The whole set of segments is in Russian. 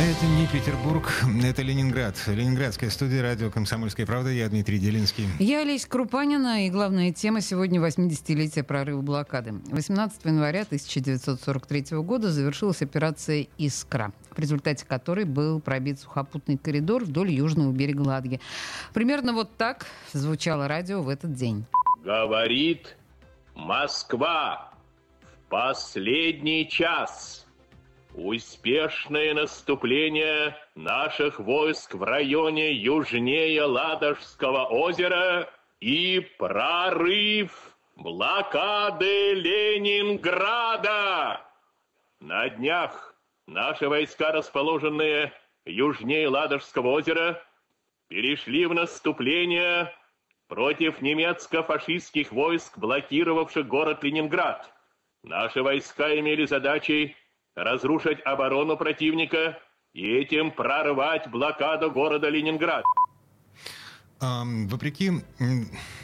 Это не Петербург, это Ленинград. Ленинградская студия радио «Комсомольская правда». Я Дмитрий Делинский. Я Олеся Крупанина, и главная тема сегодня 80-летие прорыва блокады. 18 января 1943 года завершилась операция «Искра», в результате которой был пробит сухопутный коридор вдоль южного берега Ладги. Примерно вот так звучало радио в этот день. Говорит Москва в последний час – Успешное наступление наших войск в районе южнее Ладожского озера и прорыв блокады Ленинграда. На днях наши войска, расположенные южнее Ладожского озера, перешли в наступление против немецко-фашистских войск, блокировавших город Ленинград. Наши войска имели задачей разрушить оборону противника и этим прорвать блокаду города Ленинград. Вопреки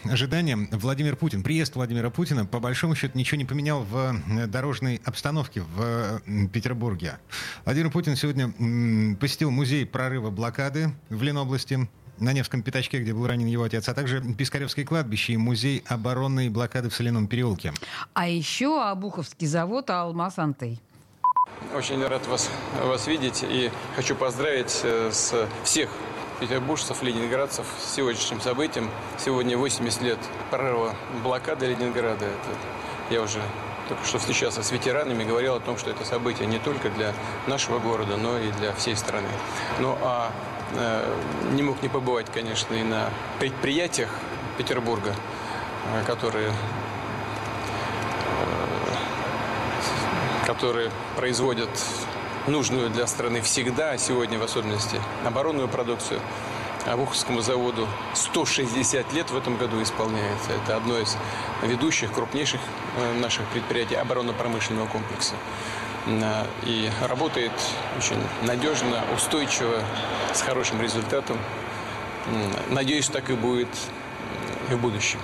ожиданиям, Владимир Путин, приезд Владимира Путина, по большому счету, ничего не поменял в дорожной обстановке в Петербурге. Владимир Путин сегодня посетил музей прорыва блокады в Ленобласти, на Невском пятачке, где был ранен его отец, а также Пискаревское кладбище и музей оборонной блокады в Соляном переулке. А еще Обуховский завод «Алмаз Антей». Очень рад вас, вас видеть и хочу поздравить э, с всех петербуржцев, ленинградцев с сегодняшним событием. Сегодня 80 лет прорыва блокады Ленинграда. Это, я уже только что встречался с ветеранами, говорил о том, что это событие не только для нашего города, но и для всей страны. Ну а э, не мог не побывать, конечно, и на предприятиях Петербурга, э, которые которые производят нужную для страны всегда, а сегодня в особенности оборонную продукцию. Обуховскому заводу 160 лет в этом году исполняется. Это одно из ведущих, крупнейших э, наших предприятий оборонно-промышленного комплекса. Э, и работает очень надежно, устойчиво, с хорошим результатом. Надеюсь, так и будет и в будущем.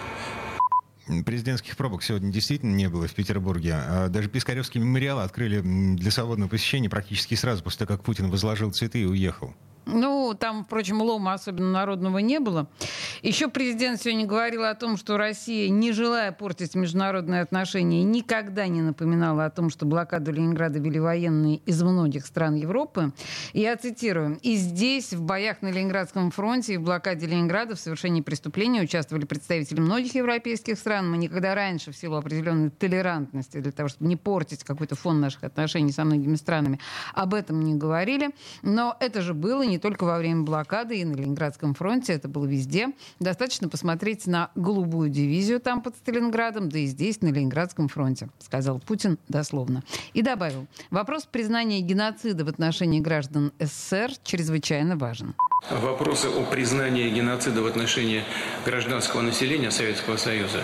Президентских пробок сегодня действительно не было в Петербурге. А даже Пискаревский мемориал открыли для свободного посещения практически сразу после того, как Путин возложил цветы и уехал. Ну, там, впрочем, лома особенно народного не было. Еще президент сегодня говорил о том, что Россия, не желая портить международные отношения, никогда не напоминала о том, что блокаду Ленинграда вели военные из многих стран Европы. Я цитирую. «И здесь, в боях на Ленинградском фронте и в блокаде Ленинграда в совершении преступления участвовали представители многих европейских стран. Мы никогда раньше, в силу определенной толерантности, для того, чтобы не портить какой-то фон наших отношений со многими странами, об этом не говорили. Но это же было не только во время блокады и на Ленинградском фронте, это было везде. Достаточно посмотреть на голубую дивизию там под Сталинградом, да и здесь, на Ленинградском фронте, сказал Путин дословно. И добавил, вопрос признания геноцида в отношении граждан СССР чрезвычайно важен. Вопросы о признании геноцида в отношении гражданского населения Советского Союза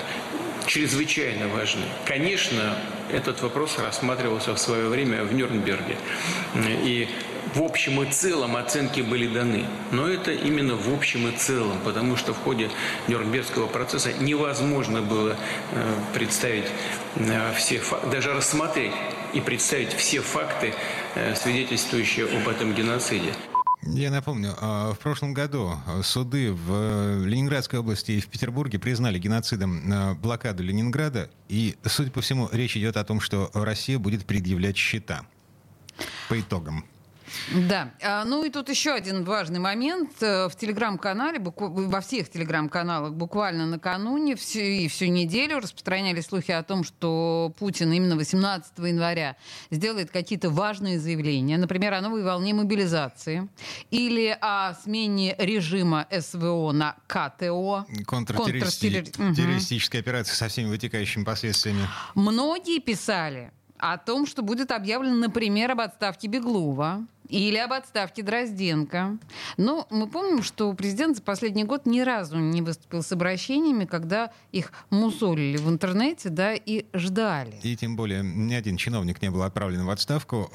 чрезвычайно важны. Конечно, этот вопрос рассматривался в свое время в Нюрнберге. И в общем и целом оценки были даны. Но это именно в общем и целом, потому что в ходе Нюрнбергского процесса невозможно было э, представить э, все даже рассмотреть и представить все факты, э, свидетельствующие об этом геноциде. Я напомню, а, в прошлом году суды в Ленинградской области и в Петербурге признали геноцидом блокаду Ленинграда, и, судя по всему, речь идет о том, что Россия будет предъявлять счета по итогам. Да. А, ну и тут еще один важный момент. Э, в телеграм-канале, во всех телеграм-каналах буквально накануне всю, и всю неделю распространялись слухи о том, что Путин именно 18 января сделает какие-то важные заявления. Например, о новой волне мобилизации или о смене режима СВО на КТО. Контртеррористическая угу. операция со всеми вытекающими последствиями. Многие писали, о том, что будет объявлено, например, об отставке Беглова или об отставке Дрозденко. Но мы помним, что президент за последний год ни разу не выступил с обращениями, когда их мусолили в интернете, да, и ждали. И тем более ни один чиновник не был отправлен в отставку,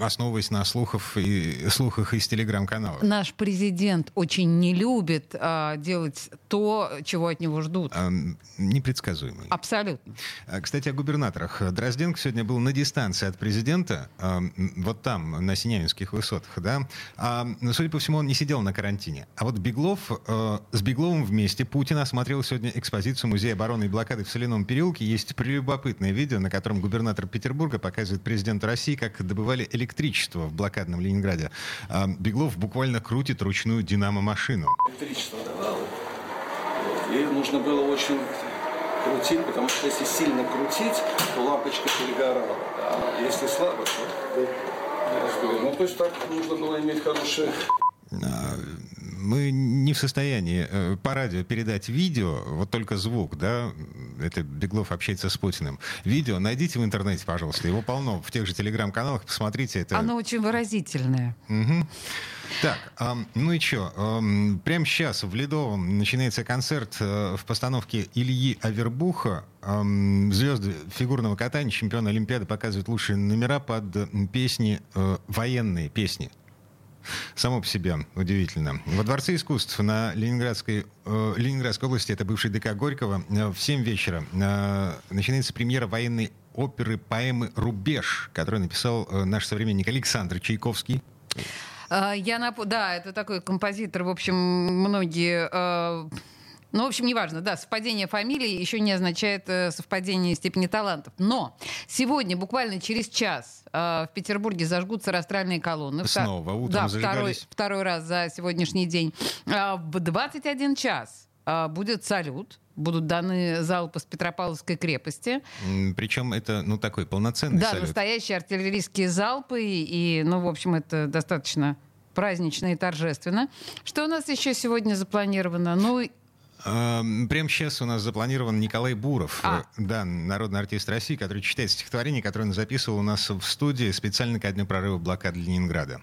основываясь на слухах и слухах из телеграм-канала. Наш президент очень не любит а, делать то, чего от него ждут. А, непредсказуемый. Абсолютно. А, кстати, о губернаторах. Дрозденко сегодня был на дистанции от президента, а, вот там, на Сине Синявинских высотах, да. А, судя по всему, он не сидел на карантине. А вот Беглов, э, с Бегловым вместе Путин осмотрел сегодня экспозицию Музея обороны и блокады в Соляном переулке. Есть прелюбопытное видео, на котором губернатор Петербурга показывает президенту России, как добывали электричество в блокадном Ленинграде. А Беглов буквально крутит ручную динамо-машину. Электричество давало. И нужно было очень крутить, потому что если сильно крутить, то лампочка перегорала. А если слабо, то ну, то есть так нужно было иметь хорошее а, мы не в состоянии э, по радио передать видео, вот только звук, да, это Беглов общается с Путиным. Видео найдите в интернете, пожалуйста, его полно в тех же телеграм-каналах, посмотрите. Это... Оно очень выразительное. Угу. Так, ну и что? Прямо сейчас в Ледовом начинается концерт э, в постановке Ильи Авербуха. Звезды фигурного катания, чемпионы Олимпиады показывают лучшие номера под песни, э, военные песни само по себе удивительно. Во Дворце искусств на Ленинградской, э, Ленинградской области, это бывший ДК Горького, э, в 7 вечера э, начинается премьера военной оперы поэмы «Рубеж», которую написал э, наш современник Александр Чайковский. А, я нап... Да, это такой композитор, в общем, многие... Ну, в общем, неважно, да, совпадение фамилии еще не означает э, совпадение степени талантов. Но сегодня, буквально через час, э, в Петербурге зажгутся растральные колонны. Снова утром Да, второй, второй раз за сегодняшний день. Э, в 21 час э, будет салют будут даны залпы с Петропавловской крепости. Причем это, ну, такой полноценный да, салют. Да, настоящие артиллерийские залпы. И, ну, в общем, это достаточно празднично и торжественно. Что у нас еще сегодня запланировано? Ну, Прямо сейчас у нас запланирован Николай Буров, а. Э, да, народный артист России, который читает стихотворение, которое он записывал у нас в студии специально ко дню прорыва блокады Ленинграда.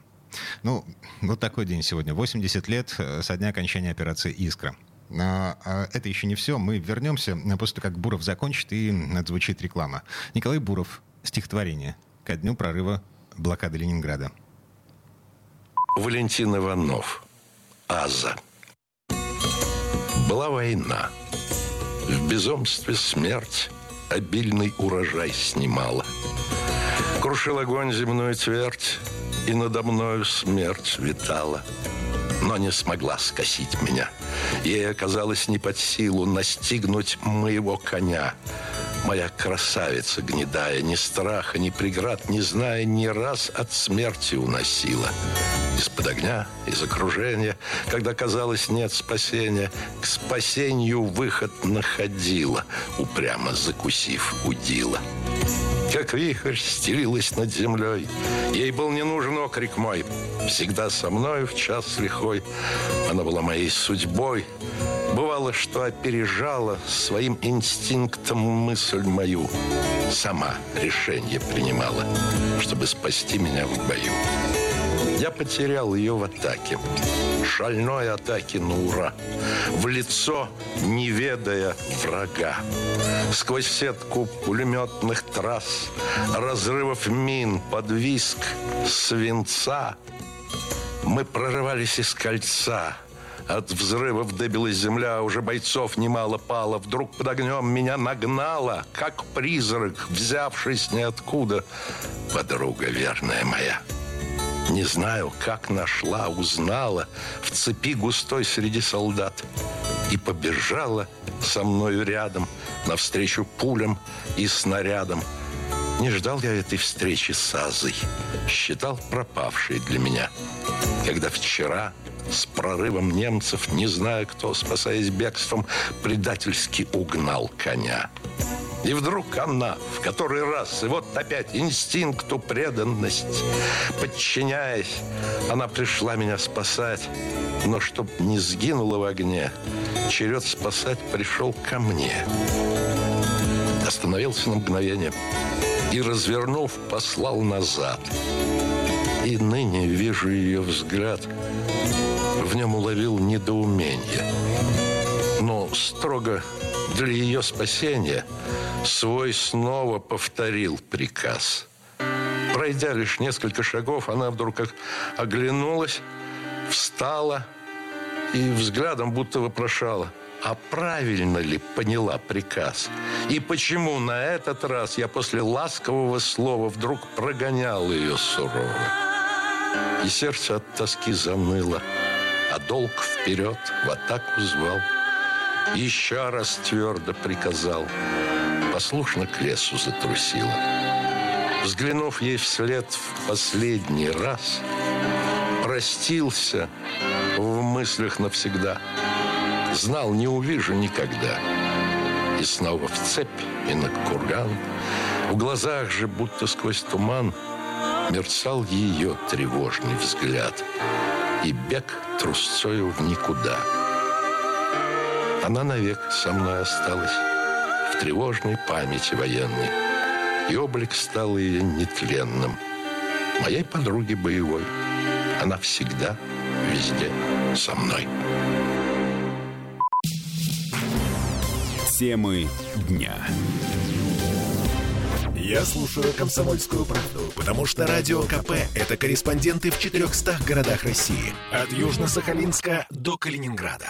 Ну, вот такой день сегодня. 80 лет э, со дня окончания операции «Искра». Но а, это еще не все. Мы вернемся э, после того, как Буров закончит и отзвучит реклама. Николай Буров. Стихотворение ко дню прорыва блокады Ленинграда. Валентин Иванов. Аза. Была война. В безумстве смерть обильный урожай снимала. Крушил огонь земную твердь, и надо мною смерть витала. Но не смогла скосить меня. Ей оказалось не под силу настигнуть моего коня. Моя красавица гнедая, ни страха, ни преград, не зная, ни раз от смерти уносила. Из-под огня, из окружения, когда казалось нет спасения, к спасению выход находила, упрямо закусив удила. Как вихрь стелилась над землей, ей был не нужен окрик мой, всегда со мной в час лихой. Она была моей судьбой, Бывало, что опережала своим инстинктом мысль мою. Сама решение принимала, чтобы спасти меня в бою. Я потерял ее в атаке. Шальной атаке на ура. В лицо, не ведая врага. Сквозь сетку пулеметных трасс, разрывов мин под виск свинца, мы прорывались из кольца – от взрывов дыбилась земля, уже бойцов немало пало. Вдруг под огнем меня нагнала, как призрак, взявшись ниоткуда. Подруга верная моя. Не знаю, как нашла, узнала в цепи густой среди солдат. И побежала со мною рядом, навстречу пулям и снарядам. Не ждал я этой встречи с Азой, считал пропавшей для меня. Когда вчера с прорывом немцев, не зная, кто, спасаясь бегством, предательски угнал коня. И вдруг она в который раз, и вот опять инстинкту преданность, подчиняясь, она пришла меня спасать. Но чтоб не сгинула в огне, черед спасать пришел ко мне. Остановился на мгновение и, развернув, послал назад. И ныне вижу ее взгляд. В нем уловил недоумение. Но строго для ее спасения свой снова повторил приказ. Пройдя лишь несколько шагов, она вдруг как оглянулась, встала и взглядом будто вопрошала, а правильно ли поняла приказ? И почему на этот раз я после ласкового слова вдруг прогонял ее сурово? И сердце от тоски заныло, а долг вперед в атаку звал. Еще раз твердо приказал, послушно к лесу затрусила. Взглянув ей вслед в последний раз, простился в мыслях навсегда. Знал, не увижу никогда. И снова в цепь и на курган. В глазах же, будто сквозь туман, мерцал ее тревожный взгляд. И бег трусцою в никуда. Она навек со мной осталась в тревожной памяти военной. И облик стал ее нетленным. Моей подруги боевой. Она всегда, везде со мной. Темы дня. Я слушаю «Комсомольскую правду», потому что «Радио КП» — это корреспонденты в 400 городах России. От Южно-Сахалинска до Калининграда.